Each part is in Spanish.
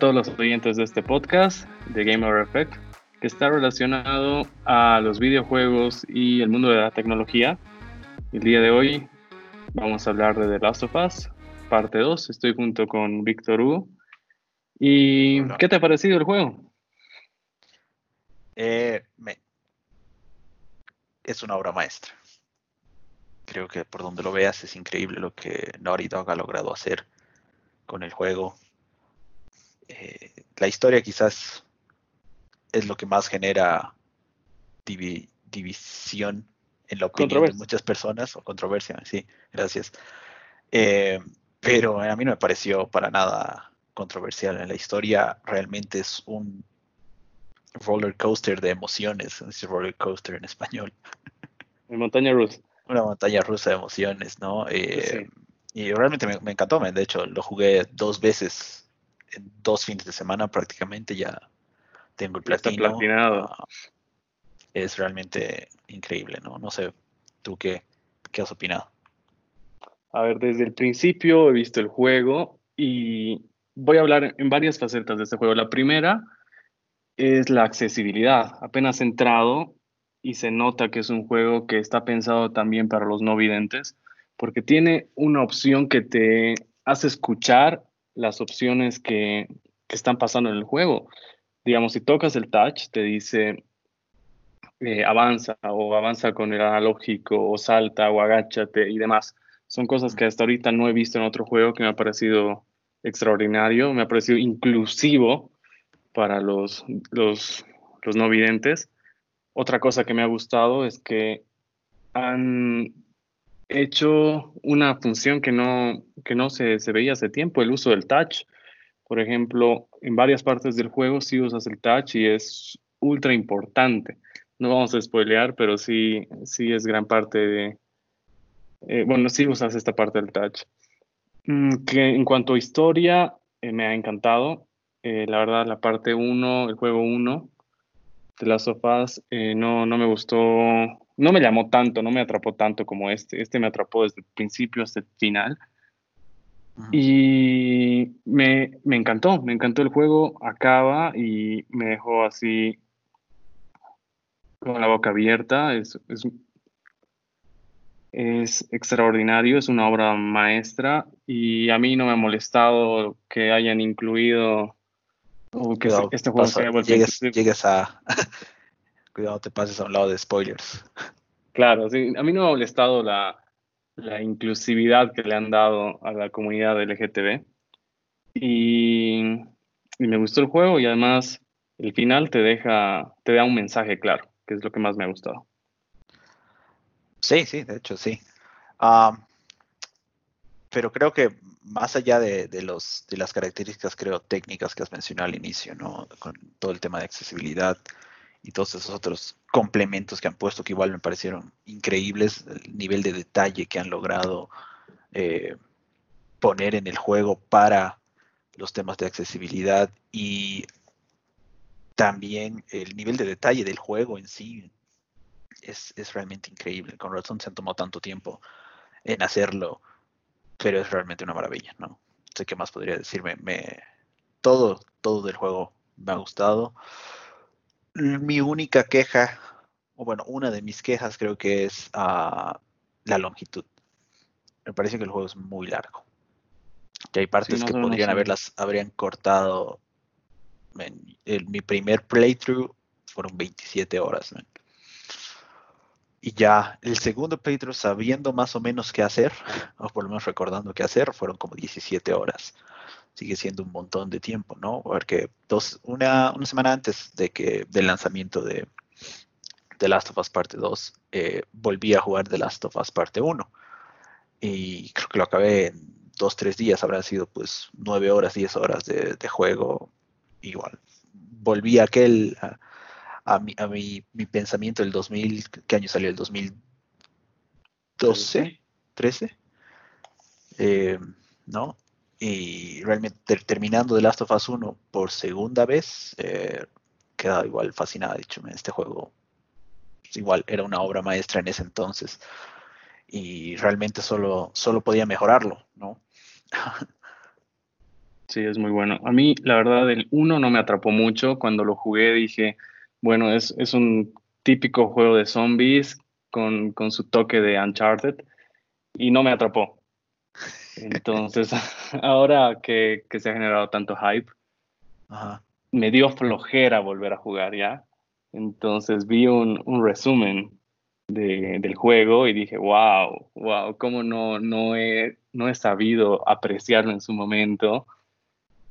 todos los oyentes de este podcast de Gamer Effect, que está relacionado a los videojuegos y el mundo de la tecnología. El día de hoy vamos a hablar de The Last of Us, parte 2. Estoy junto con Víctor Hugo. ¿Y qué te ha parecido el juego? Eh, es una obra maestra. Creo que por donde lo veas es increíble lo que Naughty Dog ha logrado hacer con el juego. Eh, la historia quizás es lo que más genera división en la opinión de muchas personas, o controversia, sí, gracias. Eh, pero a mí no me pareció para nada controversial. En la historia realmente es un roller coaster de emociones, es roller coaster en español. Una montaña rusa. Una montaña rusa de emociones, ¿no? Eh, y realmente me, encantó, de hecho lo jugué dos veces, en dos fines de semana prácticamente, ya tengo el platino. platinado. Ah, es realmente increíble, ¿no? No sé, ¿tú qué, qué has opinado? A ver, desde el principio he visto el juego y voy a hablar en varias facetas de este juego. La primera es la accesibilidad. Apenas entrado y se nota que es un juego que está pensado también para los no videntes, porque tiene una opción que te hace escuchar las opciones que, que están pasando en el juego. Digamos, si tocas el touch, te dice eh, avanza o avanza con el analógico o salta o agáchate y demás. Son cosas que hasta ahorita no he visto en otro juego que me ha parecido extraordinario, me ha parecido inclusivo para los, los, los no videntes. Otra cosa que me ha gustado es que han hecho una función que no, que no se, se, veía hace tiempo, el uso del touch. Por ejemplo, en varias partes del juego sí usas el touch y es ultra importante. No vamos a spoilear, pero sí, sí es gran parte de, eh, bueno, sí usas esta parte del touch. Mm, que en cuanto a historia, eh, me ha encantado. Eh, la verdad, la parte 1, el juego 1 de las sofás, no, no me gustó, no me llamó tanto, no me atrapó tanto como este. Este me atrapó desde el principio hasta el final. Y me, me, encantó, me encantó el juego, acaba y me dejó así con la boca abierta. Es, es es extraordinario, es una obra maestra y a mí no me ha molestado que hayan incluido o que este juego se llegues, a cuidado te pases a un lado de spoilers. Claro, sí, a mí no me ha molestado la, la inclusividad que le han dado a la comunidad LGTB y, y me gustó el juego y además el final te deja, te da un mensaje claro, que es lo que más me ha gustado. Sí, sí, de hecho sí. pero creo que más allá de, los, de las características, creo, técnicas que has mencionado al inicio, ¿no? Con todo el tema de accesibilidad y todos esos otros complementos que han puesto que igual me parecieron increíbles, el nivel de detalle que han logrado eh, poner en el juego para los temas de accesibilidad y también el nivel de detalle del juego en sí, es, realmente increíble. Con razón se han tomado tanto tiempo en hacerlo, pero es realmente una maravilla, ¿no? sé qué más podría decirme. Me, todo, todo del juego me ha gustado. Mi única queja, o bueno, una de mis quejas creo que es ah, la longitud. Me parece que el juego es muy largo. Que hay partes que podrían haberlas, habrían cortado. En, mi primer playthrough fueron 27 horas. Y ya el segundo playthrough, sabiendo más o menos qué hacer, o por lo menos recordando qué hacer, fueron como 17 horas. Sigue siendo un montón de tiempo, ¿no? Porque dos, una, una semana antes de que, del lanzamiento de The Last of Us Parte 2, eh, volví a jugar The Last of Us Parte 1. Y creo que lo acabé en dos, tres días, habrán sido pues nueve horas, diez horas de, de juego igual. Volví a aquel, a mi, a mi, mi pensamiento del 2000, ¿qué año salió? ¿El 2012? ¿13? Eh, ¿No? Y realmente terminando The Last of Us 1 por segunda vez, eh, quedaba igual fascinada, dicho, este juego igual era una obra maestra en ese entonces y realmente solo, solo podía mejorarlo, ¿no? Sí, es muy bueno. A mí, la verdad, el 1 no me atrapó mucho. Cuando lo jugué dije, bueno, es, es un típico juego de zombies con, con su toque de Uncharted y no me atrapó. Entonces, ahora que, que, se ha generado tanto hype, me dio flojera volver a jugar ya. Entonces vi un, un resumen de, del juego y dije, wow, wow, cómo no, no, he, no he sabido apreciarlo en su momento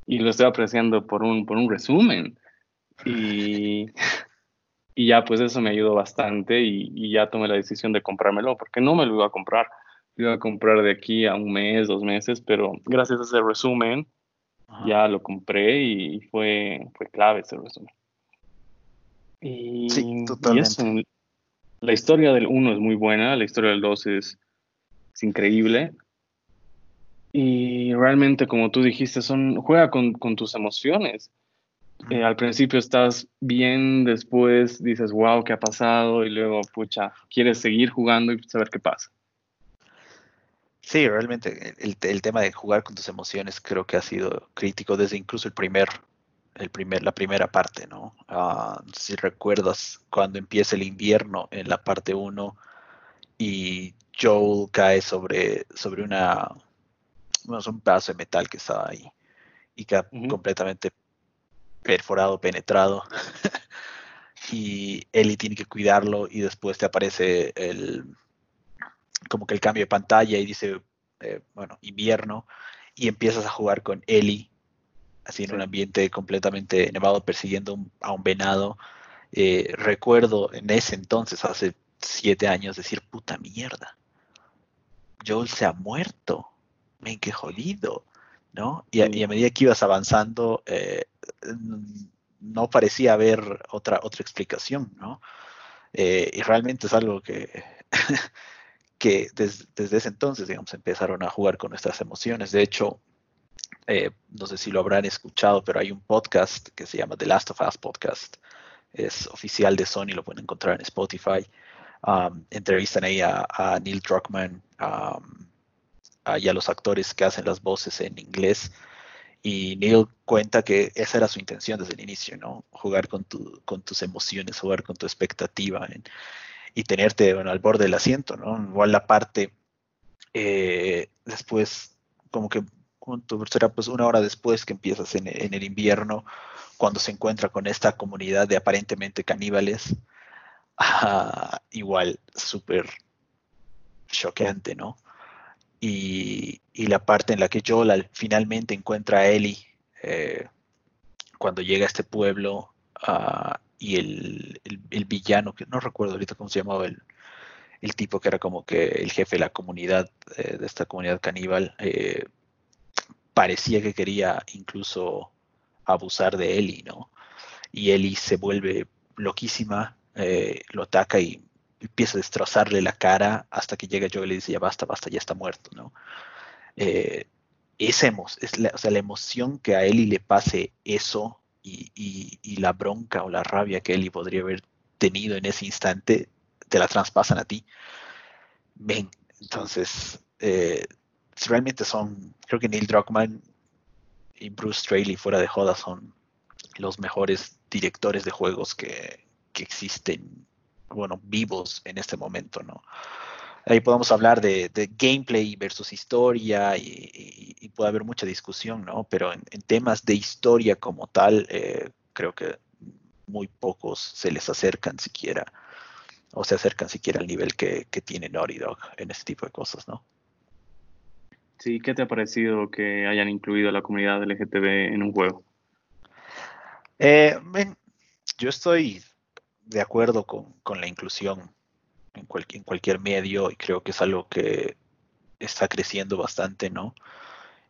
y lo estoy apreciando por un, por un resumen. Y, y ya pues eso me ayudó bastante y, y, ya tomé la decisión de comprármelo porque no me lo iba a comprar. Lo iba a comprar de aquí a un mes, dos meses, pero gracias a ese resumen ya lo compré y fue, fue clave ese resumen. Y, sí, totalmente. la historia del 1 es muy buena, la historia del 2 es, es, increíble. Y realmente, como tú dijiste, son, juega con, con tus emociones. Eh, al principio estás bien, después dices, wow, ¿qué ha pasado? Y luego, pucha, quieres seguir jugando y saber qué pasa. Sí, realmente el, el, tema de jugar con tus emociones creo que ha sido crítico desde incluso el primer, el primer, la primera parte, ¿no? Uh, si recuerdas cuando empieza el invierno en la parte 1 y Joel cae sobre, sobre una, bueno, es un pedazo de metal que estaba ahí y queda uh -huh. completamente perforado, penetrado. y Ellie tiene que cuidarlo y después te aparece el, como que el cambio de pantalla y dice, eh, bueno, invierno, y empiezas a jugar con Ellie, así en sí. un ambiente completamente nevado, persiguiendo un, a un venado. Eh, recuerdo en ese entonces, hace siete años, decir, puta mierda, Joel se ha muerto, ven qué jodido, ¿no? Y a, sí. y a medida que ibas avanzando, eh, no parecía haber otra, otra explicación, ¿no? Eh, y realmente es algo que que des, desde ese entonces, digamos, empezaron a jugar con nuestras emociones. De hecho, eh, no sé si lo habrán escuchado, pero hay un podcast que se llama The Last of Us Podcast. Es oficial de Sony, lo pueden encontrar en Spotify. Um, entrevistan ahí a, a Neil Druckmann um, y a los actores que hacen las voces en inglés. Y Neil cuenta que esa era su intención desde el inicio, ¿no? Jugar con, tu, con tus emociones, jugar con tu expectativa. Y tenerte bueno, al borde del asiento, ¿no? Igual la parte eh, después, como que será pues una hora después que empiezas en, en, el invierno, cuando se encuentra con esta comunidad de aparentemente caníbales, ah, igual súper choqueante, ¿no? Y, y, la parte en la que Joel finalmente encuentra a Ellie eh, cuando llega a este pueblo uh, y el, el, villano, que no recuerdo ahorita cómo se llamaba el, el tipo que era como que el jefe de la comunidad, eh, de esta comunidad caníbal, eh, parecía que quería incluso abusar de Ellie, ¿no? Y Ellie se vuelve loquísima, eh, lo ataca y empieza a destrozarle la cara hasta que llega Joel y le dice, ya basta, basta, ya está muerto, ¿no? Eh, esa emo es la, o sea, la emoción que a Ellie le pase eso y, la bronca o la rabia que Ellie podría haber tenido en ese instante, te la traspasan a ti. Ven, entonces, eh, realmente son, creo que Neil Druckmann y Bruce Straley, fuera de joda, son los mejores directores de juegos que, que existen, bueno, vivos en este momento, ¿no? Ahí podemos hablar de, de, gameplay versus historia y, y, y, puede haber mucha discusión, ¿no? Pero en, en temas de historia como tal, eh, creo que muy pocos se les acercan siquiera o se acercan siquiera al nivel que, que tiene Naughty Dog en este tipo de cosas, ¿no? Sí, ¿qué te ha parecido que hayan incluido a la comunidad LGTB en un juego? Eh, yo estoy de acuerdo con, con la inclusión en, cual, en, cualquier medio y creo que es algo que está creciendo bastante, ¿no?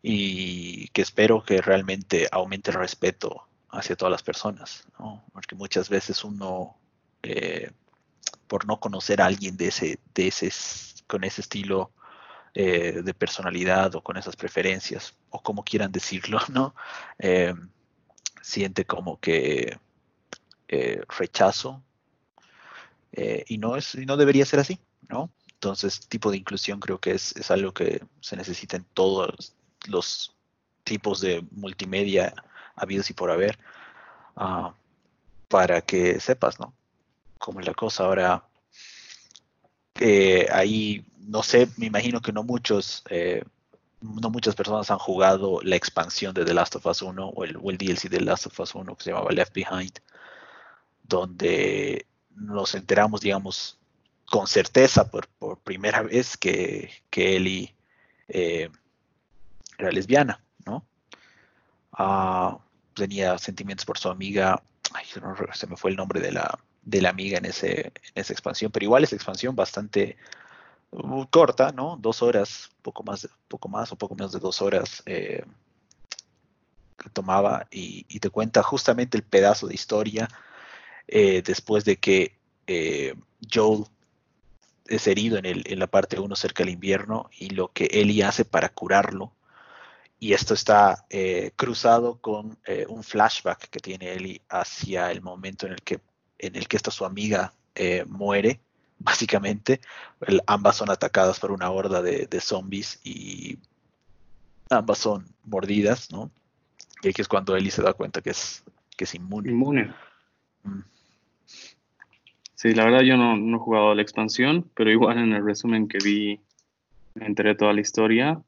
Y que espero que realmente aumente el respeto hacia todas las personas, ¿no? Porque muchas veces uno, eh, por no conocer a alguien de ese, de ese, con ese estilo eh, de personalidad o con esas preferencias, o como quieran decirlo, ¿no? Eh, siente como que eh, rechazo eh, y, no es, y no debería ser así, ¿no? Entonces, tipo de inclusión creo que es, es algo que se necesita en todos los tipos de multimedia habidos y por haber, ah, para que sepas, ¿no? Cómo es la cosa. Ahora, eh, ahí, no sé, me imagino que no muchos, eh, no muchas personas han jugado la expansión de The Last of Us 1 o el, o el DLC de The Last of Us 1 que se llamaba Left Behind, donde nos enteramos, digamos, con certeza por, primera vez que, que Ellie eh, era lesbiana, ¿no? Ah, tenía sentimientos por su amiga, se me fue el nombre de la, de la amiga en, ese, en esa expansión, pero igual esa expansión bastante uh, corta, ¿no? Dos horas, poco más, poco más o poco menos de dos horas eh, que tomaba y, te cuenta justamente el pedazo de historia eh, después de que Joel es herido en, el, en la parte 1 cerca del invierno y lo que Ellie hace para curarlo. Y esto está eh, cruzado con eh, un flashback que tiene Ellie hacia el momento en el que, en el que esta su amiga eh, muere, básicamente. ambas son atacadas por una horda de, zombies y ambas son mordidas, ¿no? Y aquí es cuando Ellie se da cuenta que es, que es inmune. Inmune. Mm. Sí, la verdad yo no, no, he jugado la expansión, pero igual en el resumen que vi me enteré toda la historia.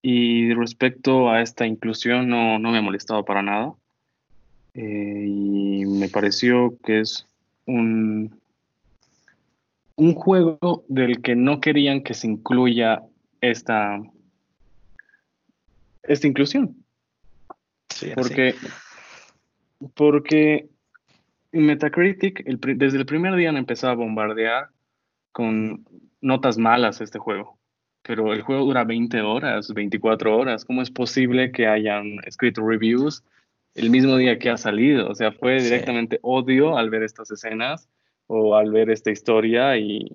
Y respecto a esta inclusión no, no me ha molestado para nada. Eh, y me pareció que es un, un juego del que no querían que se incluya esta, esta inclusión. Sí, porque, porque Metacritic, desde el primer día han empezado a bombardear con notas malas este juego. Pero el juego dura 20 horas, 24 horas. ¿Cómo es posible que hayan escrito reviews el mismo día que ha salido? O sea, fue directamente odio al ver estas escenas o al ver esta historia y,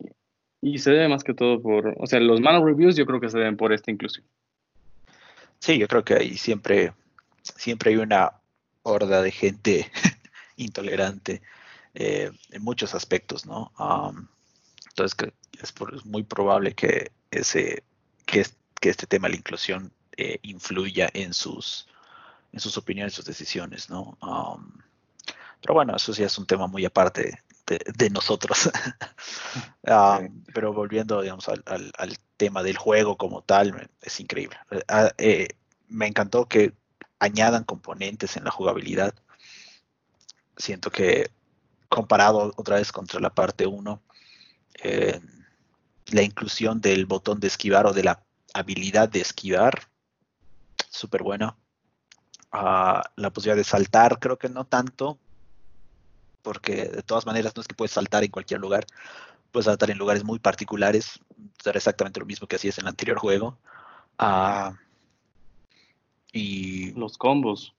y se debe más que todo por, o sea, los malos reviews yo creo que se deben por esta inclusión. Sí, yo creo que ahí siempre, siempre hay una horda de gente intolerante eh, en muchos aspectos, ¿no? entonces que es, muy probable que ese que, que este tema de la inclusión eh, influya en sus en sus opiniones, sus decisiones, ¿no? pero bueno, eso sí es un tema muy aparte de, nosotros. Pero volviendo, digamos, al, al, tema del juego como tal, es increíble. Ah, eh, me encantó que añadan componentes en la jugabilidad siento que comparado otra vez contra la parte 1, eh, la inclusión del botón de esquivar o de la habilidad de esquivar, súper buena. Ah, la posibilidad de saltar, creo que no tanto, porque de todas maneras no es que puedes saltar en cualquier lugar, puedes saltar en lugares muy particulares, ser exactamente lo mismo que hacías en el anterior juego. Ah, y los combos.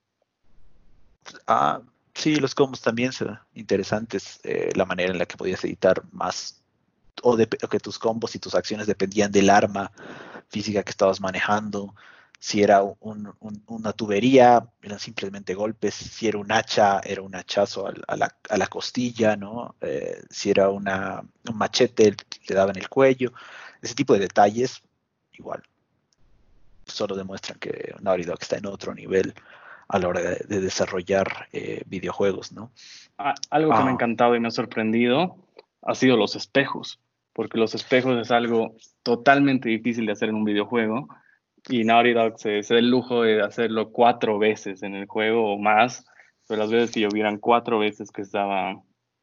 Ah, Sí, los combos también son interesantes. Eh, la manera en la que podías editar más, o, de, que tus combos y tus acciones dependían del arma física que estabas manejando. Si era una tubería, eran simplemente golpes. Si era un hacha, era un hachazo a, la, costilla, ¿no? Eh, si era una, un machete, le daba en el cuello. Ese tipo de detalles, igual, solo demuestran que Naughty Dog está en otro nivel a la hora de, desarrollar eh, videojuegos, ¿no? Algo que me ha ah. encantado y me ha sorprendido ha sido los espejos, porque los espejos es algo totalmente difícil de hacer en un videojuego y Naughty Dog se, da el lujo de hacerlo cuatro veces en el juego o más, pero las veces que hubieran cuatro veces que, estaba,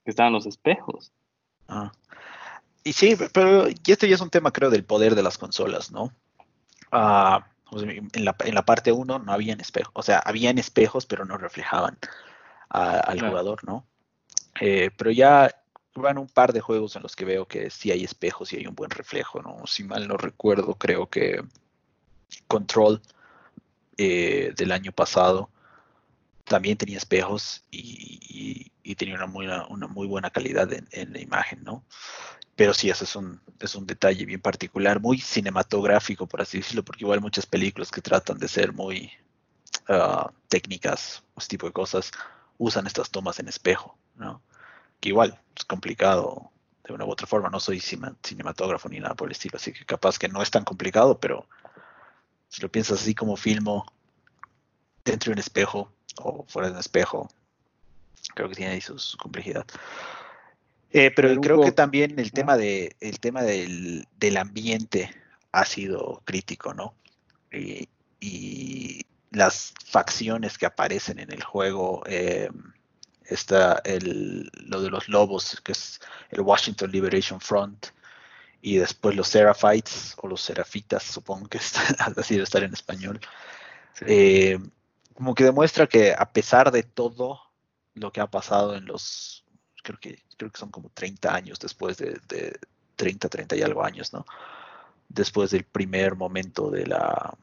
que estaban los espejos. Ah. Y sí, pero y este ya es un tema creo del poder de las consolas, ¿no? Ah en la, en la parte 1 no habían espejos, o sea, habían espejos, pero no reflejaban al jugador, ¿no? Eh, pero ya van un par de juegos en los que veo que sí hay espejos y hay un buen reflejo, ¿no? Si mal no recuerdo, creo que Control eh, del año pasado también tenía espejos y, tenía una muy, una muy buena calidad en, en, la imagen, ¿no? Pero sí, eso es un, es un detalle bien particular, muy cinematográfico, por así decirlo, porque igual muchas películas que tratan de ser muy uh, técnicas, ese tipo de cosas, usan estas tomas en espejo, ¿no? Que igual es complicado de una u otra forma, no soy cinematógrafo ni nada por el estilo, así que capaz que no es tan complicado, pero si lo piensas así como filmo, dentro de un espejo o fuera de un espejo. Creo que tiene ahí su, complejidad. Eh, pero creo que también el tema, de, el tema del, ambiente ha sido crítico, ¿no? y las facciones que aparecen en el juego, eh, está el, lo de los lobos, que es el Washington Liberation Front, y después los Seraphites, o los Serafitas, supongo que está, así debe estar en español. Eh, como que demuestra que a pesar de todo lo que ha pasado en los, creo que, creo que son como 30 años después de, de 30, 30 y algo años, ¿no? Después del primer momento de la,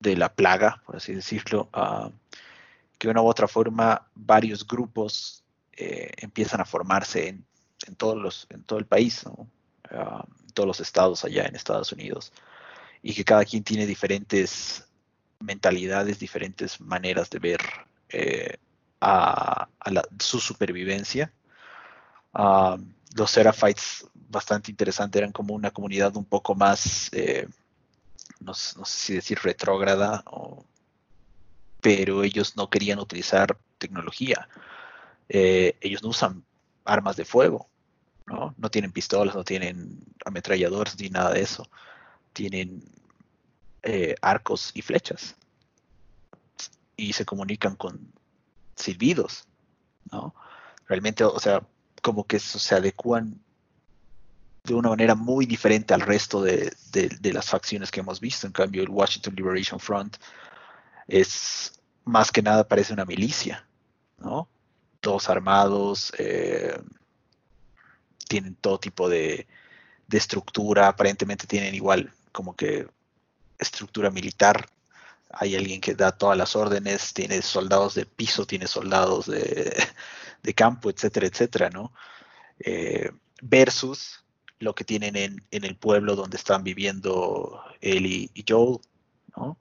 de la plaga, por así decirlo, que de una u otra forma varios grupos eh, empiezan a formarse en, todos los, en todo el país, en todos los estados allá en Estados Unidos, y que cada quien tiene diferentes mentalidades, diferentes maneras de ver eh, a, su supervivencia. los Seraphites, bastante interesante, eran como una comunidad un poco más eh, no, sé si decir retrógrada, pero ellos no querían utilizar tecnología. Eh, ellos no usan armas de fuego, ¿no? No tienen pistolas, no tienen ametralladores ni nada de eso. Tienen eh, arcos y flechas. Y se comunican con silbidos, ¿no? Realmente, o sea, como que se adecuan de una manera muy diferente al resto de, las facciones que hemos visto. En cambio, el Washington Liberation Front es más que nada parece una milicia, ¿no? Todos armados, eh, tienen todo tipo de, estructura, aparentemente tienen igual como que estructura militar. Hay alguien que da todas las órdenes, tiene soldados de piso, tiene soldados de, campo, etcétera, etcétera, ¿no? Eh, versus lo que tienen en, el pueblo donde están viviendo él y, Joel, ¿no?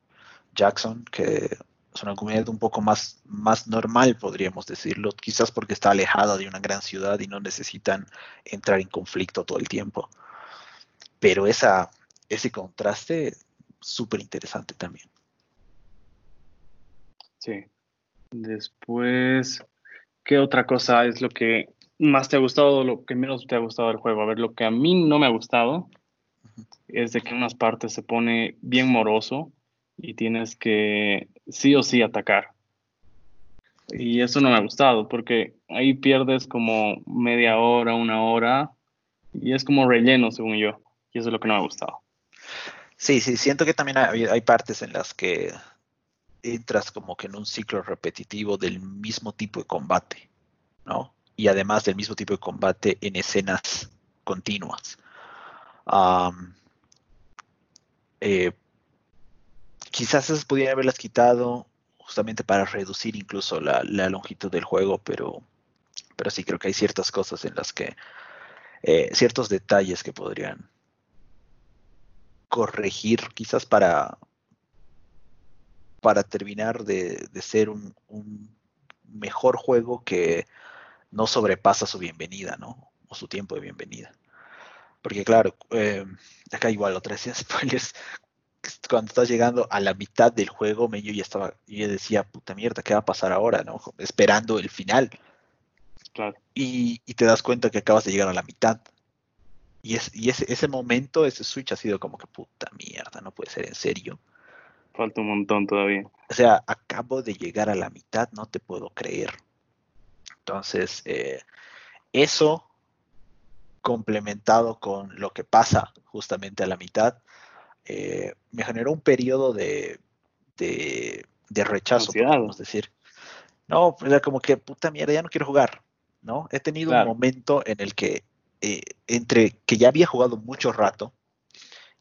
Jackson, que es una comunidad un poco más, normal, podríamos decirlo, quizás porque está alejada de una gran ciudad y no necesitan entrar en conflicto todo el tiempo. Pero esa, ese contraste, súper interesante también. Sí. Después, ¿qué otra cosa es lo que más te ha gustado, lo que menos te ha gustado del juego. A ver, lo que a mí no me ha gustado es de que en unas partes se pone bien moroso y tienes que sí o sí atacar. Y eso no me ha gustado porque ahí pierdes como media hora, una hora y es como relleno, según yo. Y eso es lo que no me ha gustado. Sí, sí, siento que también hay, hay partes en las que entras como que en un ciclo repetitivo del mismo tipo de combate, ¿no? y además del mismo tipo de combate en escenas continuas. Eh, quizás esas pudieran haberlas quitado justamente para reducir incluso la, longitud del juego, pero, pero sí creo que hay ciertas cosas en las que, eh, ciertos detalles que podrían corregir quizás para, para terminar de, ser un, mejor juego que no sobrepasa su bienvenida, ¿no? O su tiempo de bienvenida. Porque claro, eh, acá igual otra vez spoilers, cuando estás llegando a la mitad del juego, yo ya estaba, yo decía, puta mierda, ¿qué va a pasar ahora? ¿no? Esperando el final. Claro. Y, te das cuenta que acabas de llegar a la mitad. Y, es, y ese, ese momento, ese switch ha sido como que puta mierda, no puede ser en serio. Falta un montón todavía. O sea, acabo de llegar a la mitad, no te puedo creer. Entonces, eh, eso complementado con lo que pasa justamente a la mitad, eh, me generó un periodo de, de, rechazo, podemos decir. No, era como que, puta mierda, ya no quiero jugar, ¿no? He tenido un momento en el que, eh, entre que ya había jugado mucho rato,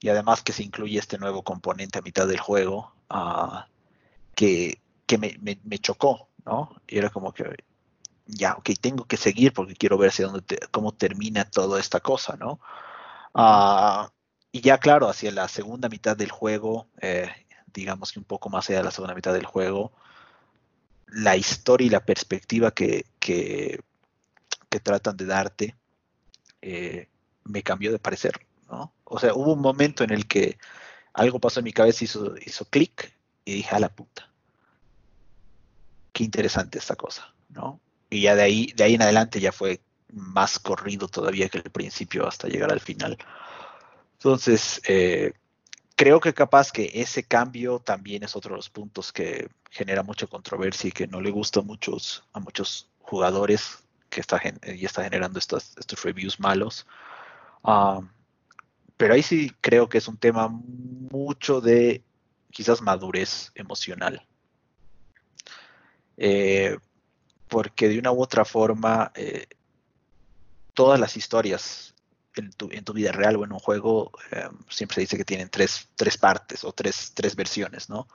y además que se incluye este nuevo componente a mitad del juego, ah, que, me, me, chocó, ¿no? Y era como que, ya, ok, tengo que seguir porque quiero ver hacia dónde cómo termina toda esta cosa, ¿no? Ah, y ya, claro, hacia la segunda mitad del juego, eh, digamos que un poco más allá de la segunda mitad del juego, la historia y la perspectiva que, que, tratan de darte eh, me cambió de parecer, ¿no? O sea, hubo un momento en el que algo pasó en mi cabeza, hizo, hizo clic y dije, a la puta qué interesante esta cosa, ¿no? Y ya de ahí, de ahí en adelante ya fue más corrido todavía que el principio hasta llegar al final. Entonces, eh, creo que capaz que ese cambio también es otro de los puntos que genera mucha controversia y que no le gusta a muchos, a muchos jugadores que está, y está generando estos, reviews malos. Ah, pero ahí sí creo que es un tema mucho de quizás madurez emocional. Eh, porque de una u otra forma, eh, todas las historias en tu, en tu, vida real o en un juego, eh, siempre se dice que tienen tres, tres partes o tres, tres, versiones, ¿no?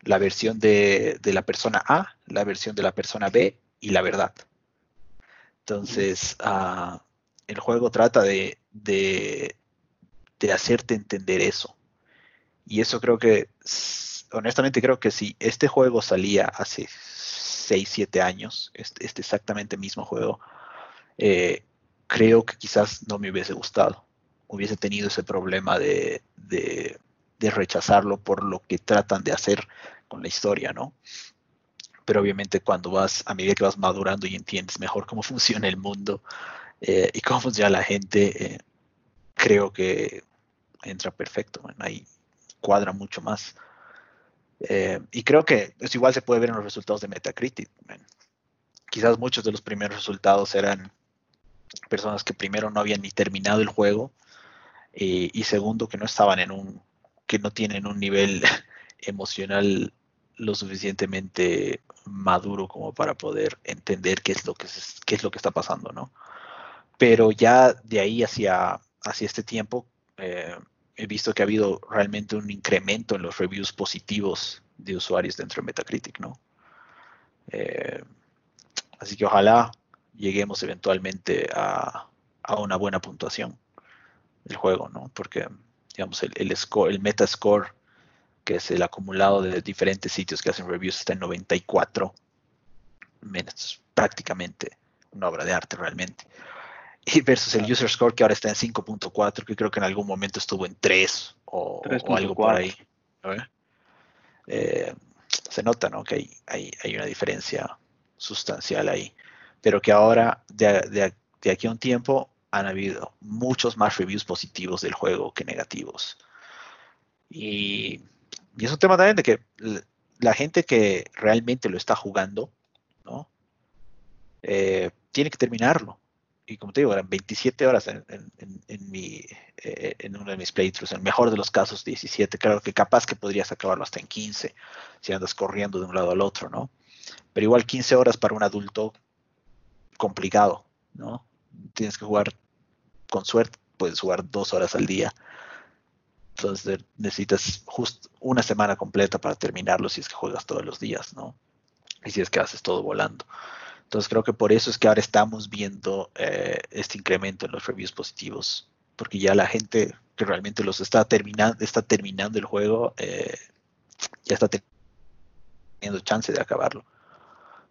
La versión de, de, la persona A, la versión de la persona B y la verdad. Entonces, uh, el juego trata de, de hacerte entender eso. Y eso creo que, honestamente creo que si este juego salía hace 6, 7 años, este, este, exactamente mismo juego, eh, creo que quizás no me hubiese gustado. Hubiese tenido ese problema de, de, rechazarlo por lo que tratan de hacer con la historia, ¿no? Pero obviamente cuando vas, a medida que vas madurando y entiendes mejor cómo funciona el mundo eh, y cómo funciona la gente, eh, creo que entra perfecto, ahí cuadra mucho más. Eh, y creo que eso igual se puede ver en los resultados de Metacritic. Quizás muchos de los primeros resultados eran personas que primero no habían ni terminado el juego y, segundo que no estaban en un, que no tienen un nivel emocional lo suficientemente maduro como para poder entender qué es lo que, qué es lo que está pasando, ¿no? Pero ya de ahí hacia, hacia este tiempo, eh, he visto que ha habido realmente un incremento en los reviews positivos de usuarios dentro de Metacritic, ¿no? Eh, así que ojalá lleguemos eventualmente a, una buena puntuación del juego, ¿no? Porque, digamos, el, el, score, el Metascore, que es el acumulado de diferentes sitios que hacen reviews, está en 94. Es prácticamente una obra de arte realmente versus el user score que ahora está en 5.4, que creo que en algún momento estuvo en 3 o, algo por ahí. Eh, se nota ¿no? que hay, hay, una diferencia sustancial ahí, pero que ahora, de, de, aquí a un tiempo, han habido muchos más reviews positivos del juego que negativos. Y, y es un tema también de que la gente que realmente lo está jugando, ¿no? Eh, tiene que terminarlo y como te digo, eran 27 horas en, mi, eh, en uno de mis playthroughs, en el mejor de los casos 17, claro que capaz que podrías acabarlo hasta en 15 si andas corriendo de un lado al otro, ¿no? Pero igual 15 horas para un adulto complicado, ¿no? Tienes que jugar con suerte, puedes jugar dos horas al día. Entonces necesitas justo una semana completa para terminarlo si es que juegas todos los días, ¿no? Y si es que haces todo volando. Entonces creo que por eso es que ahora estamos viendo eh, este incremento en los reviews positivos, porque ya la gente que realmente los está terminando, está terminando el juego, eh, ya está teniendo chance de acabarlo,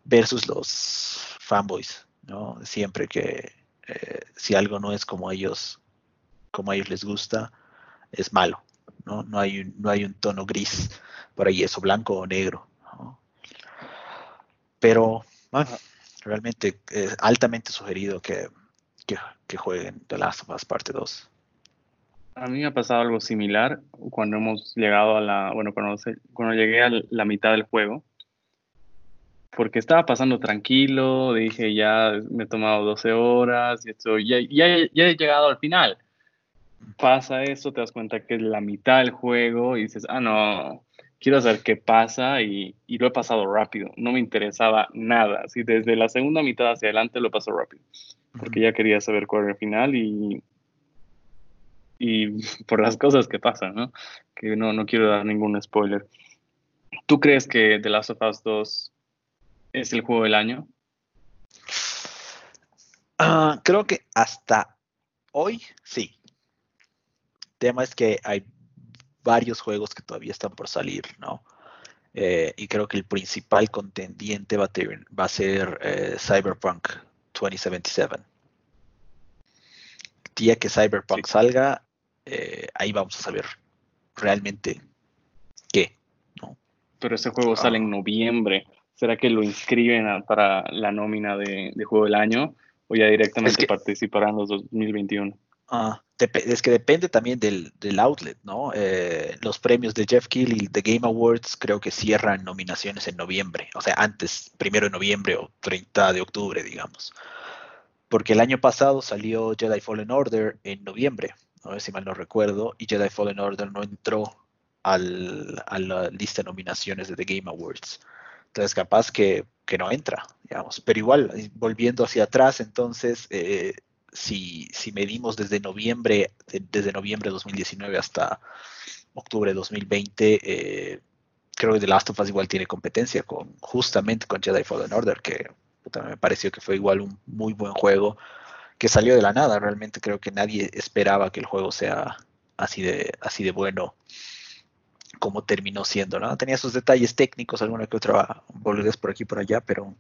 versus los fanboys, ¿no? Siempre que eh, si algo no es como ellos, como a ellos les gusta, es malo, ¿no? No hay un, no hay un tono gris por ahí, eso blanco o negro, Pero, bueno, realmente es altamente sugerido que, que, jueguen The Last of Us Parte 2. A mí me ha pasado algo similar cuando hemos llegado a la, bueno, cuando, cuando llegué a la mitad del juego, porque estaba pasando tranquilo, dije ya me he tomado 12 horas, y esto, ya, ya, ya he llegado al final. Pasa eso, te das cuenta que es la mitad del juego y dices, ah, no, quiero saber qué pasa y, lo he pasado rápido. No me interesaba nada. Así desde la segunda mitad hacia adelante lo paso rápido. Porque ya quería saber cuál era el final y, y por las cosas que pasan, ¿no? Que no, no quiero dar ningún spoiler. ¿Tú crees que The Last of Us 2 es el juego del año? Ah, creo que hasta hoy sí. El tema es que hay varios juegos que todavía están por salir, ¿no? Eh, y creo que el principal contendiente va a, ser eh, Cyberpunk 2077. El día que Cyberpunk salga, eh, ahí vamos a saber realmente qué, ¿no? Pero ese juego sale en ah. noviembre. ¿Será que lo inscriben para la nómina de, Juego del Año o ya directamente participarán en los 2021? Ah, es que depende también del, outlet, ¿no? Eh, los premios de Jeff Keighley y The Game Awards creo que cierran nominaciones en noviembre, o sea, antes, primero de noviembre o 30 de octubre, digamos. Porque el año pasado salió Jedi Fallen Order en noviembre, ver si mal no recuerdo, y Jedi Fallen Order no entró a la lista de nominaciones de The Game Awards. Entonces, capaz que, no entra, digamos. Pero igual, volviendo hacia atrás, entonces, eh, si, si, medimos desde noviembre, desde noviembre de 2019 hasta octubre de 2020, eh, creo que The Last of Us igual tiene competencia con justamente con Jedi Fallen Order, que me pareció que fue igual un muy buen juego que salió de la nada. Realmente creo que nadie esperaba que el juego sea así de, así de bueno como terminó siendo, ¿no? Tenía sus detalles técnicos, alguna que otra boludez por aquí por allá, pero,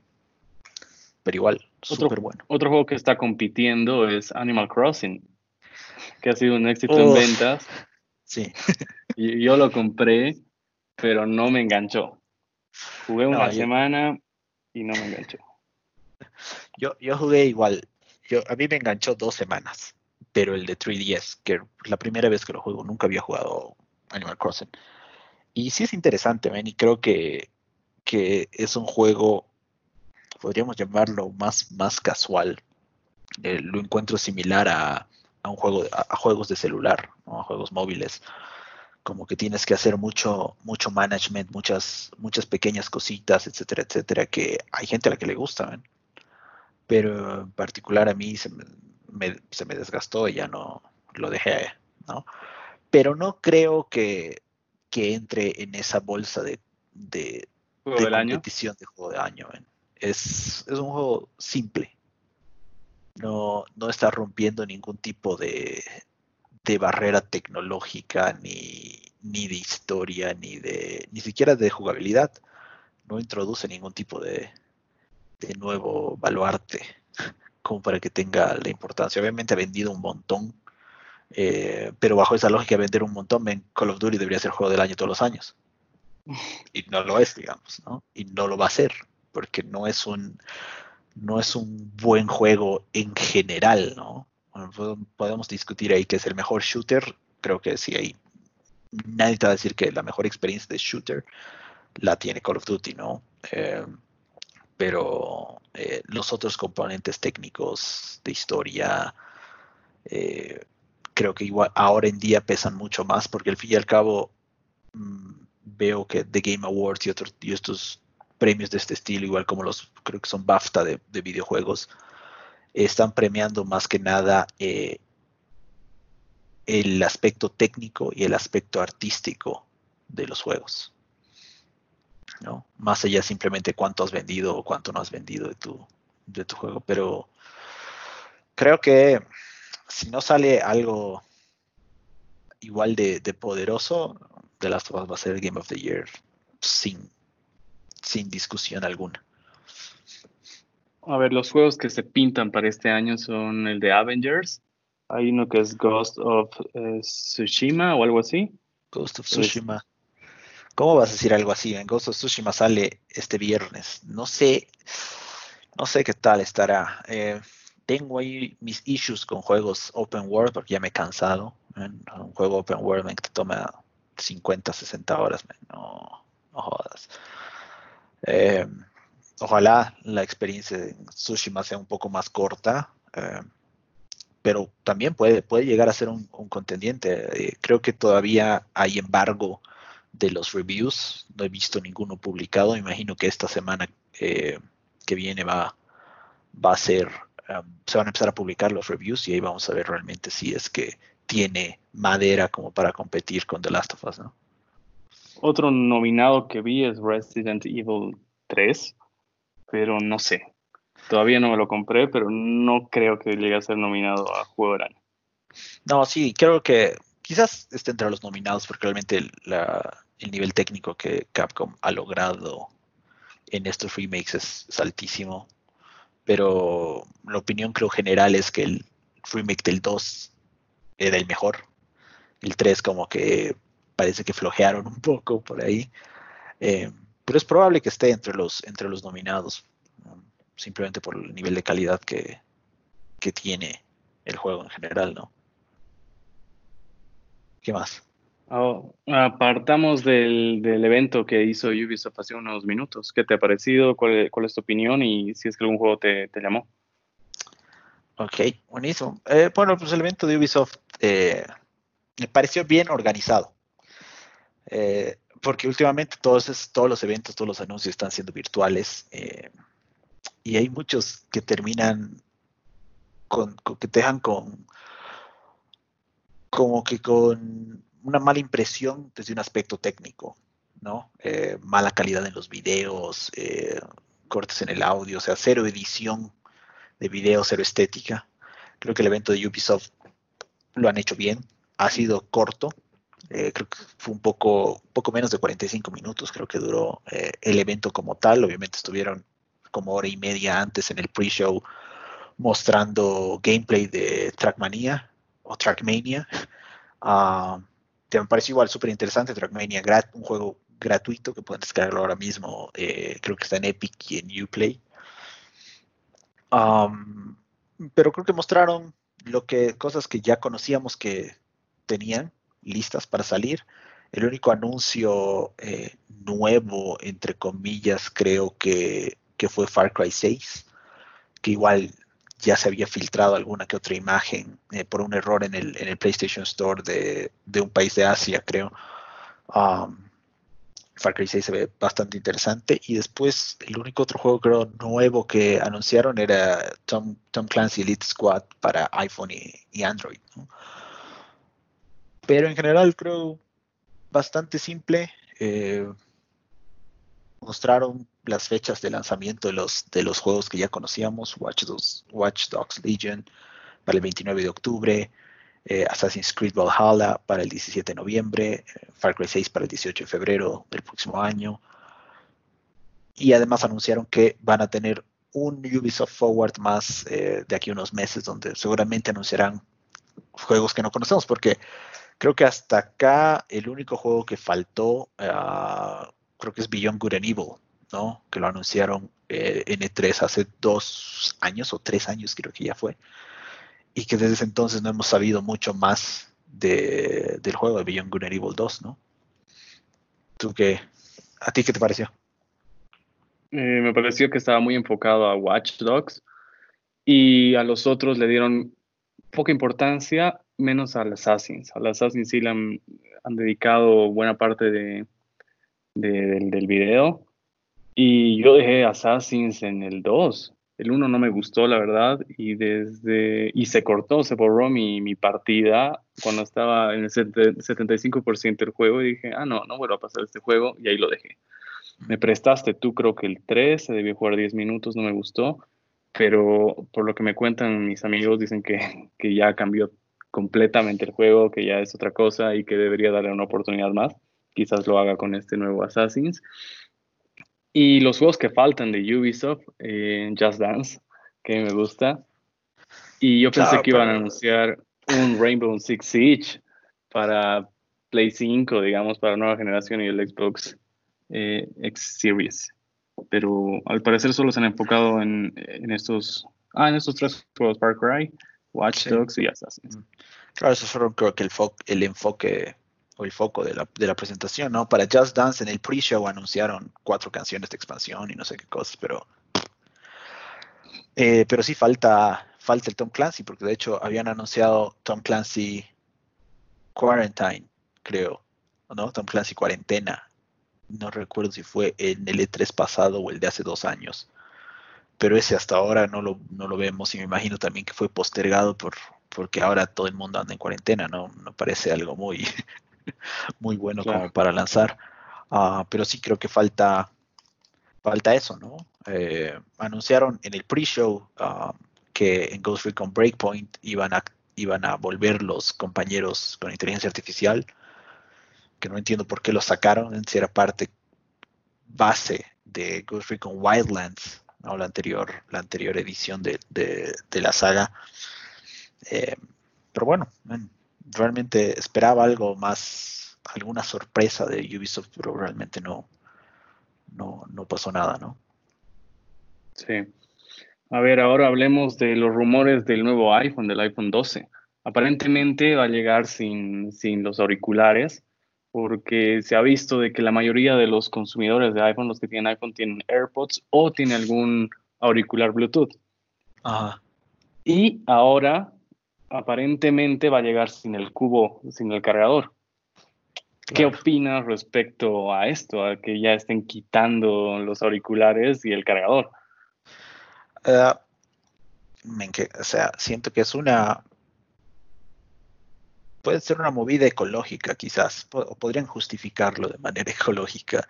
pero igual, súper bueno. Otro juego que está compitiendo es Animal Crossing, que ha sido un éxito en ventas. Sí. Yo lo compré, pero no me enganchó. Jugué una semana y no me enganchó. Yo, yo jugué igual. Yo, a mí me enganchó dos semanas, pero el de 3DS, que la primera vez que lo juego, nunca había jugado Animal Crossing. Y sí es interesante, man, y creo que, que es un juego, podríamos llamarlo más, más casual. Eh, lo encuentro similar a, a un juego, a, juegos de celular, a juegos móviles. Como que tienes que hacer mucho, mucho management, muchas, muchas pequeñas cositas, etcétera, etcétera, que hay gente a la que le gusta, pero en particular a mí se me, se me desgastó y ya no lo dejé, ¿no? Pero no creo que que entre en esa bolsa de, de, competición de juego de año. Es, es, un juego simple. No, no está rompiendo ningún tipo de, de barrera tecnológica, ni, ni, de historia, ni de ni siquiera de jugabilidad. No introduce ningún tipo de, de nuevo baluarte como para que tenga la importancia. Obviamente ha vendido un montón eh, pero bajo esa lógica, vender un montón, Call of Duty debería ser juego del año todos los años. Y no lo es, digamos, ¿no? Y no lo va a ser, porque no es un, no es un buen juego en general, ¿no? podemos discutir ahí que es el mejor shooter, creo que sí, ahí nadie te va a decir que la mejor experiencia de shooter la tiene Call of Duty, ¿no? Eh, pero eh, los otros componentes técnicos de historia, eh, creo que igual ahora en día pesan mucho más porque al fin y al cabo mm, veo que The Game Awards y, y estos premios de este estilo, igual como los creo que son BAFTA de, videojuegos, están premiando más que nada eh, el aspecto técnico y el aspecto artístico de los juegos. ¿no? Más allá simplemente cuánto has vendido o cuánto no has vendido de tu, de tu juego. Pero creo que si no sale algo igual de, poderoso, The Last of va a ser el Game of the Year sin, sin discusión alguna. A ver, los juegos que se pintan para este año son el de Avengers. Hay uno que es Ghost of eh, Tsushima o algo así. Ghost of Tsushima. ¿Cómo vas a decir algo así? En Ghost of Tsushima sale este viernes. No sé, no sé qué tal estará. Eh, tengo ahí mis issues con juegos open world porque ya me he cansado. Un juego open world que te toma 50, 60 horas, no, jodas. Eh, ojalá la experiencia de Tsushima sea un poco más corta, eh, pero también puede, puede llegar a ser un, contendiente. Eh, creo que todavía hay embargo de los reviews, no he visto ninguno publicado, imagino que esta semana que viene va, va a ser Um, se van a empezar a publicar los reviews y ahí vamos a ver realmente si es que tiene madera como para competir con The Last of Us, ¿no? Otro nominado que vi es Resident Evil 3, pero no sé. Todavía no me lo compré, pero no creo que llegue a ser nominado a Juego del Año. No, sí, creo que quizás esté entre los nominados porque realmente el nivel técnico que Capcom ha logrado en estos remakes es altísimo pero la opinión creo general es que el remake del 2 era el mejor. El 3 como que parece que flojearon un poco por ahí. Eh, pero es probable que esté entre los, entre los nominados, simplemente por el nivel de calidad que, que tiene el juego en general, ¿no? ¿Qué más? Oh, apartamos del, evento que hizo Ubisoft hace unos minutos. ¿Qué te ha parecido? ¿Cuál, es tu opinión? Y si es que algún juego te, llamó. Ok, buenísimo. Eh, bueno, pues el evento de Ubisoft eh, me pareció bien organizado. Eh, porque últimamente todos, los eventos, todos los anuncios están siendo virtuales y hay muchos que terminan con, que dejan como que con una mala impresión desde un aspecto técnico, ¿no? Eh, mala calidad en los videos, eh, cortes en el audio, o sea, cero edición de video, cero estética. Creo que el evento de Ubisoft lo han hecho bien, ha sido corto, eh, creo que fue un poco, poco menos de 45 minutos, creo que duró el evento como tal, obviamente estuvieron como hora y media antes en el pre-show mostrando gameplay de Trackmania o Trackmania. Uh, me parece igual súper interesante Trackmania, un juego gratuito que pueden descargarlo ahora mismo. Eh, creo que está en Epic y en Uplay. Um, pero creo que mostraron lo que cosas que ya conocíamos que tenían listas para salir. El único anuncio eh, nuevo, entre comillas, creo que, que, fue Far Cry 6, que igual ya se había filtrado alguna que otra imagen eh, por un error en el, en el PlayStation Store de, de, un país de Asia, creo. Um, Far Cry 6 se ve bastante interesante. Y después, el único otro juego, creo, nuevo que anunciaron era Tom, Tom Clancy Elite Squad para iPhone y, Android. Pero en general, creo, bastante simple. Eh, mostraron las fechas de lanzamiento de los, de los juegos que ya conocíamos, Watch Dogs, Watch Dogs Legion para el 29 de octubre, eh, Assassin's Creed Valhalla para el 17 de noviembre, Far Cry 6 para el 18 de febrero del próximo año. Y además anunciaron que van a tener un Ubisoft Forward más eh, de aquí a unos meses, donde seguramente anunciarán juegos que no conocemos, porque creo que hasta acá el único juego que faltó, ah, creo que es Beyond Good and Evil, ¿no? Que lo anunciaron eh, en E3 hace dos años o tres años creo que ya fue. Y que desde ese entonces no hemos sabido mucho más de, del juego de Beyond Good and Evil 2, ¿no? ¿Tú qué? ¿A ti qué te pareció? Eh, me pareció que estaba muy enfocado a Watch Dogs y a los otros le dieron poca importancia, menos al Assassins. Al Assassins sí le han, dedicado buena parte de, del video y yo dejé Assassins en el 2. El 1 no me gustó, la verdad, y desde y se cortó, se borró mi, mi partida cuando estaba en el 75% del juego y dije, ah, no, no vuelvo a pasar este juego y ahí lo dejé. Me prestaste tú, creo que el 3, se debió jugar 10 minutos, no me gustó, pero por lo que me cuentan mis amigos, dicen que, que ya cambió completamente el juego, que ya es otra cosa y que debería darle una oportunidad más. Quizás lo haga con este nuevo Assassins. Y los juegos que faltan de Ubisoft, eh, Just Dance, que me gusta. Y yo pensé que iban a anunciar un Rainbow Six Siege para Play 5, digamos, para nueva generación y el Xbox eh, X Series. Pero al parecer solo se han enfocado en, estos, ah, en estos tres juegos, Far Cry, Watch Dogs y Assassin's. Mm. Claro, eso fueron creo que el, el enfoque o el foco de la, de la presentación, ¿no? Para Just Dance en el pre-show anunciaron cuatro canciones de expansión y no sé qué cosas, pero eh, pero sí falta falta el Tom Clancy porque de hecho habían anunciado Tom Clancy Quarantine, creo, ¿no? Tom Clancy Cuarentena. No recuerdo si fue en el E3 pasado o el de hace dos años. Pero ese hasta ahora no lo, no lo vemos y me imagino también que fue postergado por, porque ahora todo el mundo anda en cuarentena, ¿no? No parece algo muy, muy bueno como para lanzar. Ah, pero sí creo que falta, falta eso, ¿no? Eh, anunciaron en el pre-show ah, que en Ghost Recon Breakpoint iban a, iban a volver los compañeros con inteligencia artificial, que no entiendo por qué lo sacaron, si era parte base de Ghost Recon Wildlands, ¿no? la, anterior, la anterior edición de, la saga. Eh, pero bueno, realmente esperaba algo más, alguna sorpresa de Ubisoft, pero realmente no, no, no pasó nada, ¿no? Sí. A ver, ahora hablemos de los rumores del nuevo iPhone, del iPhone 12. Aparentemente va a llegar sin, sin los auriculares, porque se ha visto de que la mayoría de los consumidores de iPhone, los que tienen iPhone, tienen AirPods o tienen algún auricular Bluetooth. Ajá. Y ahora, aparentemente, va a llegar sin el cubo, sin el cargador. ¿Qué opinas respecto a esto, a que ya estén quitando los auriculares y el cargador? Uh, o sea, siento que es una. Puede ser una movida ecológica, quizás, o podrían justificarlo de manera ecológica,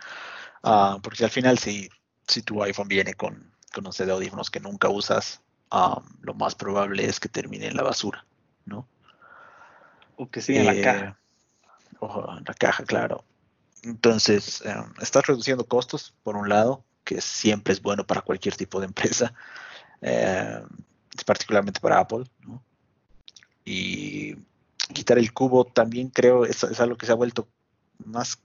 uh, porque al final, si, si tu iPhone viene con, con un set de audífonos que nunca usas, um, lo más probable es que termine en la basura, ¿no? O que siga en la eh, caja. O en la caja, claro. Entonces, um, estás reduciendo costos, por un lado, que siempre es bueno para cualquier tipo de empresa, eh, particularmente para Apple. ¿no? Y quitar el cubo también creo es, es algo que se ha vuelto más,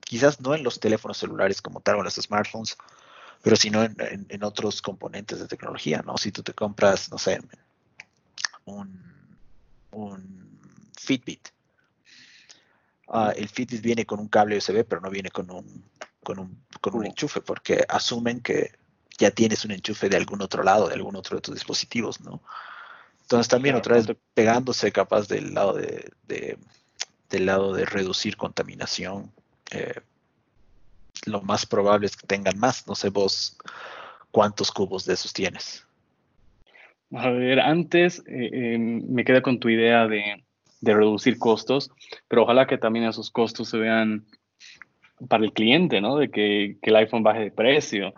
quizás no en los teléfonos celulares como tal o en los smartphones, pero sino en, en, otros componentes de tecnología, ¿no? Si tú te compras, no sé, un, un Fitbit, uh, el Fitbit viene con un cable USB, pero no viene con un, con un, con un enchufe, porque asumen que ya tienes un enchufe de algún otro lado, de algún otro de tus dispositivos, ¿no? Entonces también otra vez pegándose capaz del lado de, del lado de reducir contaminación, eh, lo más probable es que tengan más. No sé vos cuántos cubos de esos tienes. A ver, antes eh, em, me quedé con tu idea de, de, reducir costos, pero ojalá que también esos costos se vean para el cliente, ¿no? De que, que el iPhone baje de precio.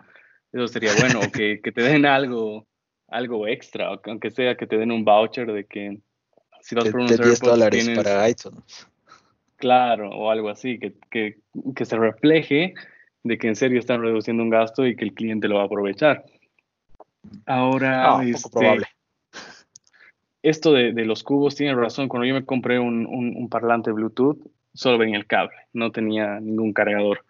Eso sería bueno, que, que, te den algo, algo extra, aunque sea que te den un voucher de que si vas por unos 10 dólares para iTunes. Claro, o algo así, que, que, que, se refleje de que en serio están reduciendo un gasto y que el cliente lo va a aprovechar. Ahora, este, probable. esto de, de, los cubos tiene razón. Cuando yo me compré un, un, un parlante Bluetooth, solo venía el cable, no tenía ningún cargador.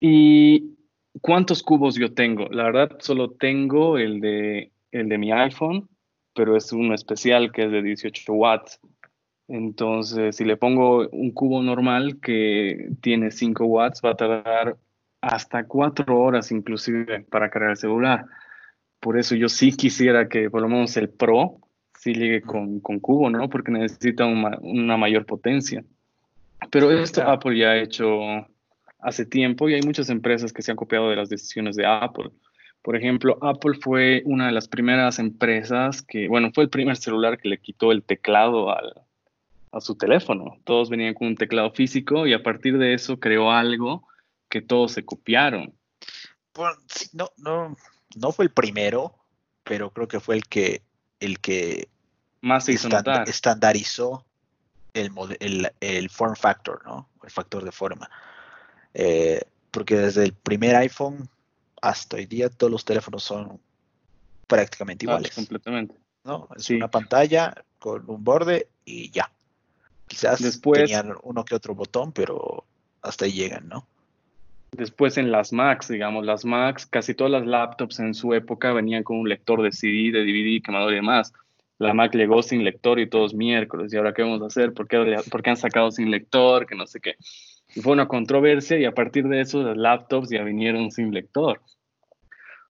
Y ¿cuántos cubos yo tengo? La verdad, solo tengo el de, el de mi iPhone, pero es uno especial que es de 18 watts. Entonces, si le pongo un cubo normal que tiene 5 watts, va a tardar hasta 4 horas inclusive para cargar el celular. Por eso yo sí quisiera que por lo menos el Pro sí llegue con, con cubo, ¿no? Porque necesita una, una mayor potencia. Pero esto Apple ya ha hecho hace tiempo y hay muchas empresas que se han copiado de las decisiones de Apple. Por ejemplo, Apple fue una de las primeras empresas que, bueno, fue el primer celular que le quitó el teclado al, a su teléfono. Todos venían con un teclado físico y a partir de eso creó algo que todos se copiaron. no, no, no fue el primero, pero creo que fue el que, el que más se hizo estandarizó el, el, form factor, ¿no? El factor de forma. Eh, porque desde el primer iPhone hasta hoy día todos los teléfonos son prácticamente ah, iguales. completamente. ¿no? Es una pantalla con un borde y ya. Quizás Después, tenían uno que otro botón, pero hasta ahí llegan, ¿no? Después en las Macs, digamos, las Macs, casi todas las laptops en su época venían con un lector de CD, de DVD, quemador y demás la Mac llegó sin lector y todos miércoles, ¿y ahora qué vamos a hacer? ¿Por qué, han sacado sin lector? Que no sé qué. Y fue una controversia y a partir de eso las laptops ya vinieron sin lector.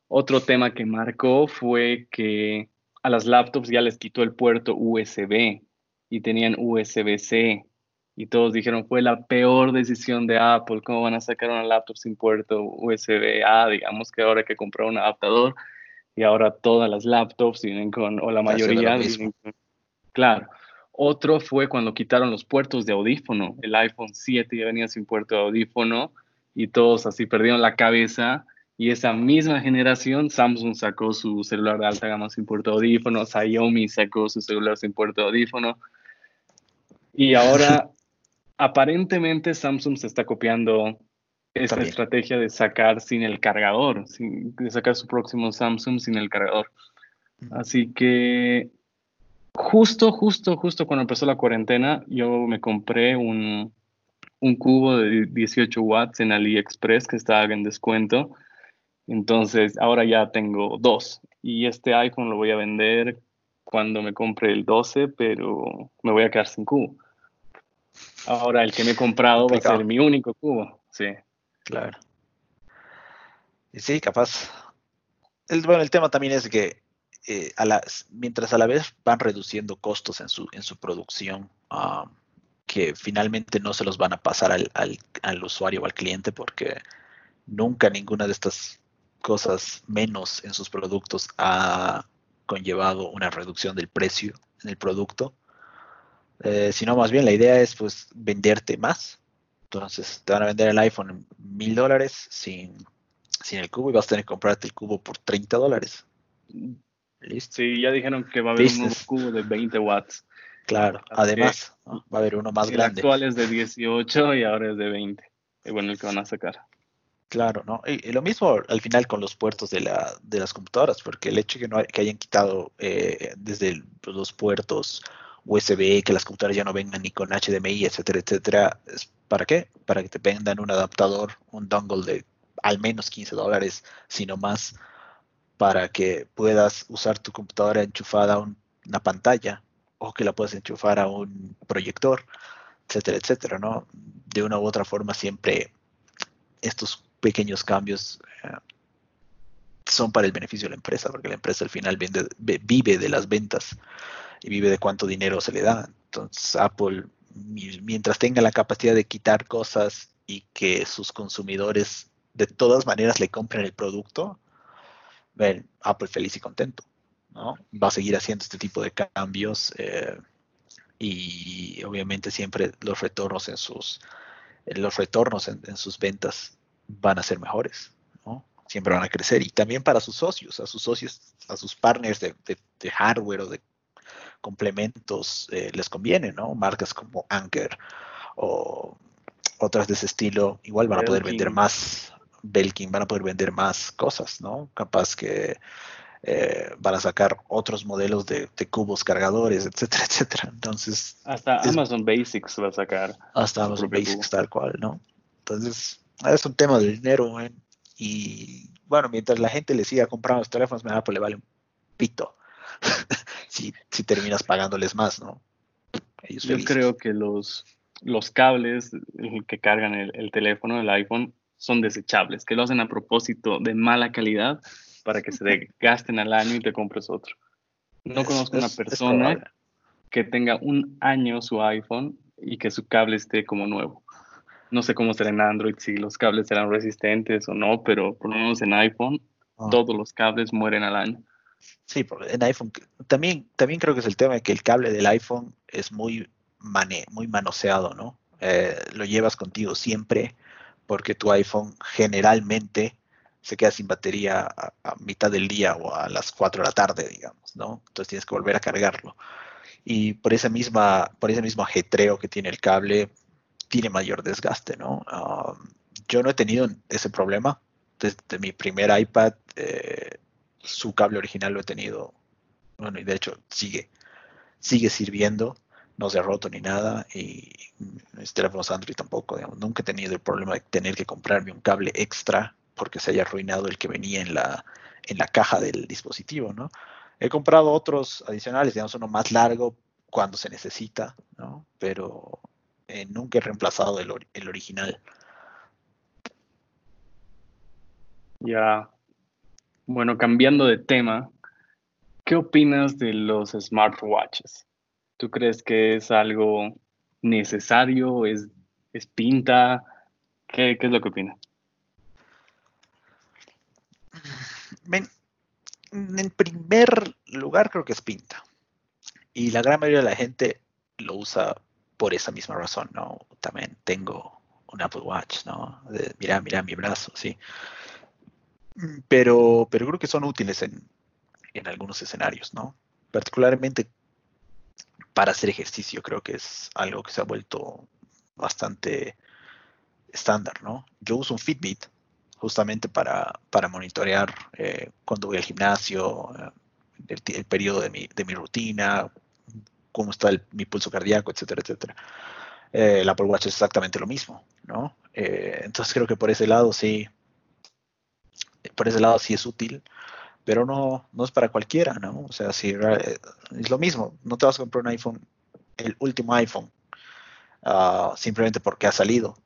Otro tema que marcó fue que a las laptops ya les quitó el puerto USB y tenían USB-C y todos dijeron fue la peor decisión de Apple, ¿cómo van a sacar una laptop sin puerto USB-A? Digamos que ahora hay que comprar un adaptador y ahora todas las laptops vienen con, o la mayoría claro. Otro fue cuando quitaron los puertos de audífono. El iPhone 7 ya venía sin puerto de audífono y todos así perdieron la cabeza. Y esa misma generación, Samsung sacó su celular de alta gama sin puerto de audífono, Xiaomi sacó su celular sin puerto de audífono. Y ahora, aparentemente, Samsung se está copiando esa estrategia de sacar sin el cargador, de sacar su próximo Samsung sin el cargador. Así que justo, justo, justo cuando empezó la cuarentena, yo me compré un, un cubo de 18 watts en AliExpress que estaba en descuento. Entonces, ahora ya tengo dos. Y este iPhone lo voy a vender cuando me compre el 12, pero me voy a quedar sin cubo. Ahora el que me he comprado va a ser mi único cubo. Sí. Claro. Sí, capaz. El, bueno, el tema también es que eh, mientras a la vez van reduciendo costos en su, en su producción, um, que finalmente no se los van a pasar al, al, usuario o al cliente porque nunca ninguna de estas cosas menos en sus productos ha conllevado una reducción del precio en el producto, eh, sino más bien la idea es pues venderte más. Entonces te van a vender el iPhone mil dólares sin, sin el cubo y vas a tener que comprarte el cubo por 30 dólares. Listo. Sí, ya dijeron que va a haber un cubo de 20 watts. Claro, además va a haber uno más grande. El actual es de 18 y ahora es de 20. Es bueno el que van a sacar. Claro, ¿no? Y, lo mismo al final con los puertos de, la, de las computadoras, porque el hecho de que, no, que hayan quitado eh, desde los puertos USB, que las computadoras ya no vengan ni con HDMI, etcétera, etcétera, ¿es ¿para qué? Para que te vendan un adaptador, un dongle de al menos 15 dólares, sino más, para que puedas usar tu computadora enchufada a una pantalla o que la puedas enchufar a un proyector, etcétera, etcétera, ¿no? De una u otra forma siempre estos pequeños cambios eh, son para el beneficio de la empresa, porque la empresa al final vive de las ventas y vive de cuánto dinero se le da. Entonces Apple, mientras tenga la capacidad de quitar cosas y que sus consumidores de todas maneras le compren el producto, ven, Apple feliz y contento. ¿no? Va a seguir haciendo este tipo de cambios eh, y obviamente siempre los retornos en sus los retornos en sus ventas van a ser mejores, ¿no? Siempre van a crecer. Y también para sus socios, a sus socios, a sus partners de, hardware o de complementos, eh, les conviene, ¿no? Marcas como Anker o otras de ese estilo, igual van a poder vender más, Belkin van a poder vender más cosas, ¿no? Capaz que eh, van a sacar otros modelos de, cubos cargadores, etcétera, etcétera. Entonces. Hasta Amazon Basics va a sacar. Hasta Amazon Basics, tal cual, ¿no? Entonces, es un tema de dinero, y bueno, mientras la gente le siga comprando los teléfonos, me pues le vale un pito si, terminas pagándoles más, ¿no? Yo creo que los, los cables que cargan el, teléfono, el iPhone, son desechables, que lo hacen a propósito de mala calidad para que se gasten al año y te compres otro. No conozco una persona que tenga un año su iPhone y que su cable esté como nuevo. No sé cómo será en Android, si los cables serán resistentes o no, pero por lo menos en iPhone ah. todos los cables mueren al año. Sí, en iPhone también, también creo que es el tema de que el cable del iPhone es muy, muy manoseado, ¿no? Eh, lo llevas contigo siempre porque tu iPhone generalmente se queda sin batería a, a, mitad del día o a las 4 de la tarde, digamos, ¿no? Entonces tienes que volver a cargarlo. Y por esa misma, por ese mismo ajetreo que tiene el cable, tiene mayor desgaste, ¿no? Um, yo no he tenido ese problema. Desde mi primer iPad, eh, su cable original lo he tenido, bueno, y de hecho sigue, sigue sirviendo, no se ha roto ni nada, y mis teléfonos Android tampoco, digamos, nunca he tenido el problema de tener que comprarme un cable extra porque se haya arruinado el que venía en la, en la caja del dispositivo, ¿no? He comprado otros adicionales, digamos, uno más largo cuando se necesita, ¿no? Pero eh, nunca he reemplazado el, original. Ya. Bueno, cambiando de tema, ¿qué opinas de los smartwatches? ¿Tú crees que es algo necesario? ¿Es, es pinta? ¿Qué, es lo que opinas? En primer lugar, creo que es pinta. Y la gran mayoría de la gente lo usa por esa misma razón, ¿no? También tengo un Apple Watch, ¿no? mira, mira mi brazo, sí. Pero, pero creo que son útiles en, en algunos escenarios, ¿no? Particularmente para hacer ejercicio, creo que es algo que se ha vuelto bastante estándar, ¿no? Yo uso un Fitbit justamente para, para monitorear eh, cuando voy al gimnasio, eh, el, periodo de mi, de mi rutina, cómo está mi pulso cardíaco, etcétera, etcétera. Eh, el Apple Watch es exactamente lo mismo, ¿no? Eh, entonces creo que por ese lado sí, por ese lado sí es útil, pero no, no es para cualquiera, ¿no? O sea, si eh, es lo mismo, no te vas a comprar un iPhone, el último iPhone, ah, simplemente porque ha salido,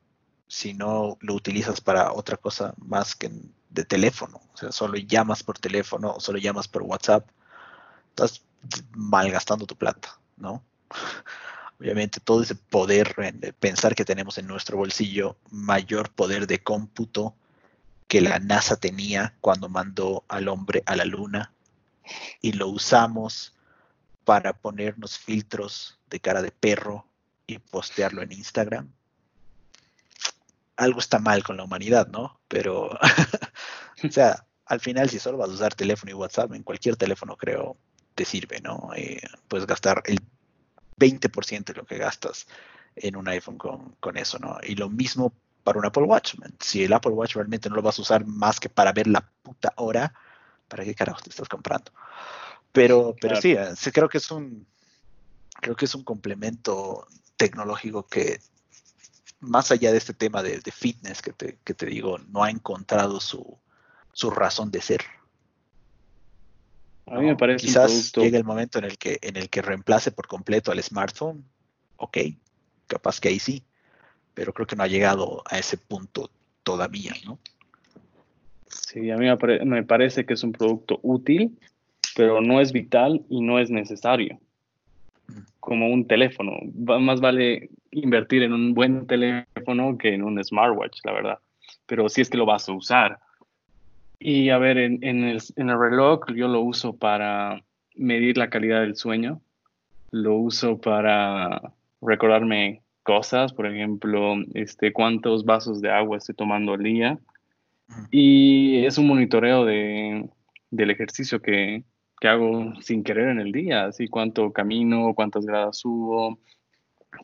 si no lo utilizas para otra cosa más que de teléfono, o sea, solo llamas por teléfono, solo llamas por WhatsApp, estás malgastando tu plata, ¿no? Obviamente todo ese poder, pensar que tenemos en nuestro bolsillo mayor poder de cómputo que la NASA tenía cuando mandó al hombre a la luna y lo usamos para ponernos filtros de cara de perro y postearlo en Instagram. Algo está mal con la humanidad, ¿no? Pero, o sea, al final si solo vas a usar teléfono y WhatsApp, en cualquier teléfono creo te sirve, ¿no? Eh, puedes gastar el 20% de lo que gastas en un iPhone con, eso, ¿no? Y lo mismo para un Apple Watch. Si el Apple Watch realmente no lo vas a usar más que para ver la puta hora, ¿para qué carajo te estás comprando? Pero, pero sí, eh, sí, creo que es un creo que es un complemento tecnológico que más allá de este tema de, fitness que te, que te, digo, no ha encontrado su, su razón de ser. A mí me parece Quizás llegue el momento en el que en el que reemplace por completo al smartphone. Ok, capaz que ahí sí, pero creo que no ha llegado a ese punto todavía, ¿no? Sí, a mí me, parece que es un producto útil, pero no es vital y no es necesario. Mm. Como un teléfono. más vale invertir en un buen teléfono que en un smartwatch, la verdad. Pero si es que lo vas a usar. Y a ver, en, el, reloj yo lo uso para medir la calidad del sueño, lo uso para recordarme cosas, por ejemplo, este, cuántos vasos de agua estoy tomando al día. Y es un monitoreo de, del ejercicio que, que, hago sin querer en el día, así cuánto camino, cuántas gradas subo,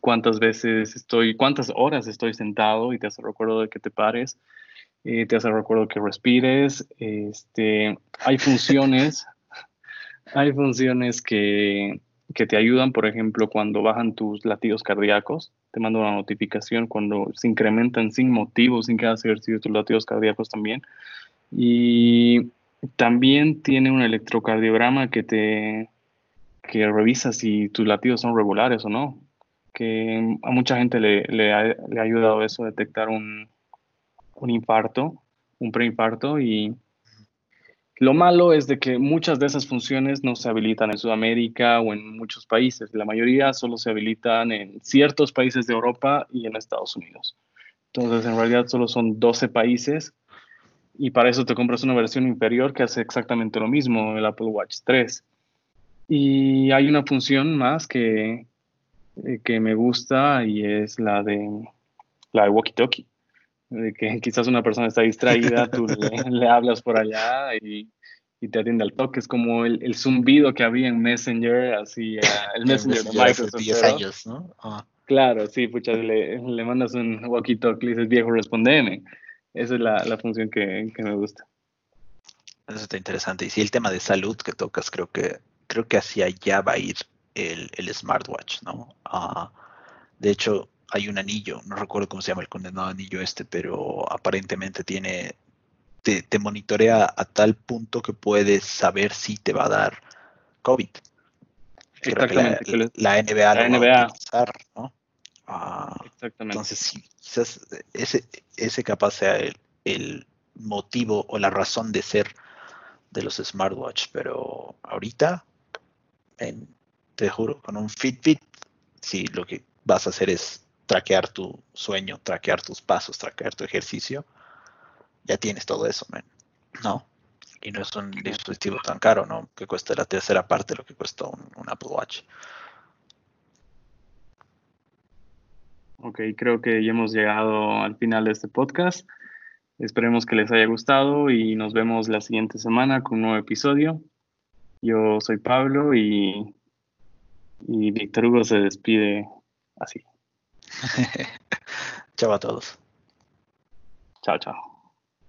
cuántas veces estoy, cuántas horas estoy sentado y te hace recuerdo de que te pares. Eh, te hace recuerdo que respires. Este, hay funciones, hay funciones que, que, te ayudan, por ejemplo, cuando bajan tus latidos cardíacos, te manda una notificación cuando se incrementan sin motivo, sin que hagas ejercicio tus latidos cardíacos también. Y también tiene un electrocardiograma que te que revisa si tus latidos son regulares o no. Que a mucha gente le, le, ha, le ha ayudado eso, detectar un, un infarto, un preinfarto y lo malo es de que muchas de esas funciones no se habilitan en Sudamérica o en muchos países. La mayoría solo se habilitan en ciertos países de Europa y en Estados Unidos. Entonces, en realidad solo son 12 países y para eso te compras una versión inferior que hace exactamente lo mismo, el Apple Watch 3. Y hay una función más que, eh, que me gusta y es la de la de walkie-talkie de que quizás una persona está distraída, tú le, hablas por allá y, te atiende al toque. Es como el, zumbido que había en Messenger, así, el Messenger de Microsoft. 10 años, ¿no? Ah. Claro, sí, pucha, le, le mandas un walkie-talkie y dices, viejo, respondeme. Esa es la, la función que, que, me gusta. Eso está interesante. Y sí, el tema de salud que tocas, creo que, creo que hacia allá va a ir el, el smartwatch, ¿no? Uh, de hecho, hay un anillo, no recuerdo cómo se llama el condenado anillo este, pero aparentemente tiene, te, monitorea a tal punto que puedes saber si te va a dar COVID. la, NBA NBA. va a utilizar, ¿no? Ah, Exactamente. Entonces, sí, quizás ese, ese capaz sea el, motivo o la razón de ser de los smartwatch, pero ahorita, te juro, con un Fitbit, sí, lo que vas a hacer es traquear tu sueño, traquear tus pasos, traquear tu ejercicio, ya tienes todo eso, ¿no? Y no es un dispositivo tan caro, ¿no? Que cuesta la tercera parte de lo que cuesta un, Apple Watch. Ok, creo que ya hemos llegado al final de este podcast. Esperemos que les haya gustado y nos vemos la siguiente semana con un nuevo episodio. Yo soy Pablo y, y Víctor Hugo se despide así. chao a todos. Chao, chao.